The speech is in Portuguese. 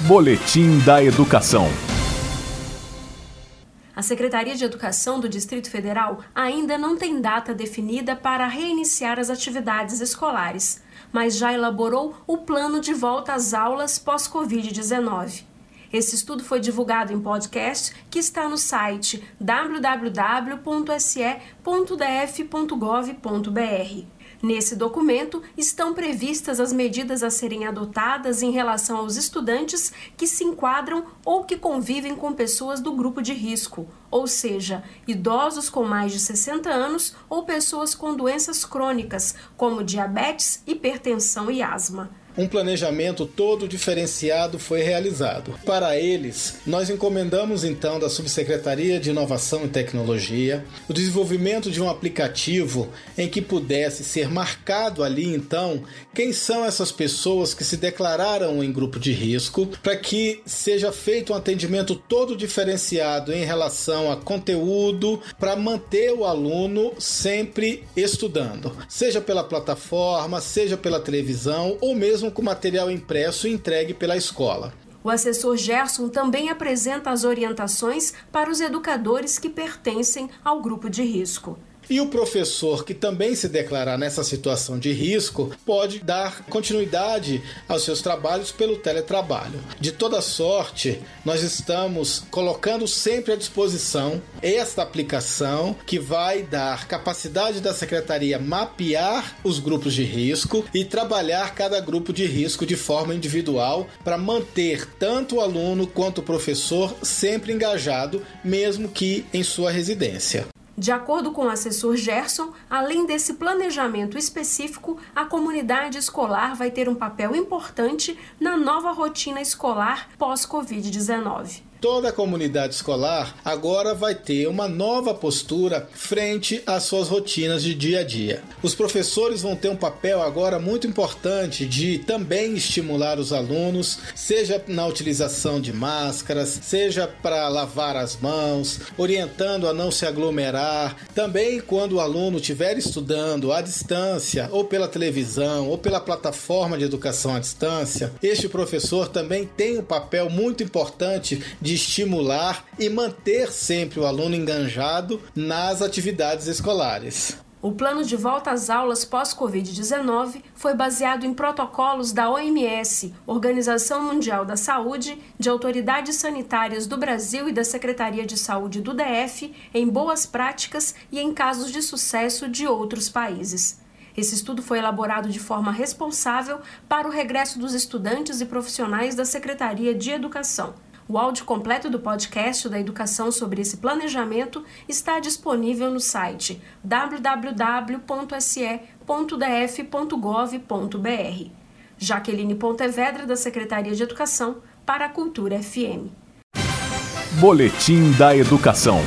Boletim da Educação. A Secretaria de Educação do Distrito Federal ainda não tem data definida para reiniciar as atividades escolares, mas já elaborou o plano de volta às aulas pós-Covid-19. Esse estudo foi divulgado em podcast que está no site www.se.df.gov.br. Nesse documento estão previstas as medidas a serem adotadas em relação aos estudantes que se enquadram ou que convivem com pessoas do grupo de risco, ou seja, idosos com mais de 60 anos ou pessoas com doenças crônicas, como diabetes, hipertensão e asma um planejamento todo diferenciado foi realizado. Para eles, nós encomendamos então da Subsecretaria de Inovação e Tecnologia o desenvolvimento de um aplicativo em que pudesse ser marcado ali então quem são essas pessoas que se declararam em grupo de risco, para que seja feito um atendimento todo diferenciado em relação a conteúdo para manter o aluno sempre estudando, seja pela plataforma, seja pela televisão ou mesmo mesmo com material impresso entregue pela escola. O assessor Gerson também apresenta as orientações para os educadores que pertencem ao grupo de risco. E o professor que também se declarar nessa situação de risco pode dar continuidade aos seus trabalhos pelo teletrabalho. De toda sorte, nós estamos colocando sempre à disposição esta aplicação que vai dar capacidade da secretaria mapear os grupos de risco e trabalhar cada grupo de risco de forma individual para manter tanto o aluno quanto o professor sempre engajado, mesmo que em sua residência. De acordo com o assessor Gerson, além desse planejamento específico, a comunidade escolar vai ter um papel importante na nova rotina escolar pós-Covid-19 toda a comunidade escolar agora vai ter uma nova postura frente às suas rotinas de dia a dia. Os professores vão ter um papel agora muito importante de também estimular os alunos, seja na utilização de máscaras, seja para lavar as mãos, orientando a não se aglomerar. Também quando o aluno estiver estudando à distância, ou pela televisão, ou pela plataforma de educação à distância, este professor também tem um papel muito importante de estimular e manter sempre o aluno enganjado nas atividades escolares. O plano de volta às aulas pós-Covid-19 foi baseado em protocolos da OMS, Organização Mundial da Saúde, de autoridades sanitárias do Brasil e da Secretaria de Saúde do DF, em boas práticas e em casos de sucesso de outros países. Esse estudo foi elaborado de forma responsável para o regresso dos estudantes e profissionais da Secretaria de Educação. O áudio completo do podcast da educação sobre esse planejamento está disponível no site www.se.df.gov.br. Jaqueline Pontevedra, da Secretaria de Educação, para a Cultura FM. Boletim da Educação.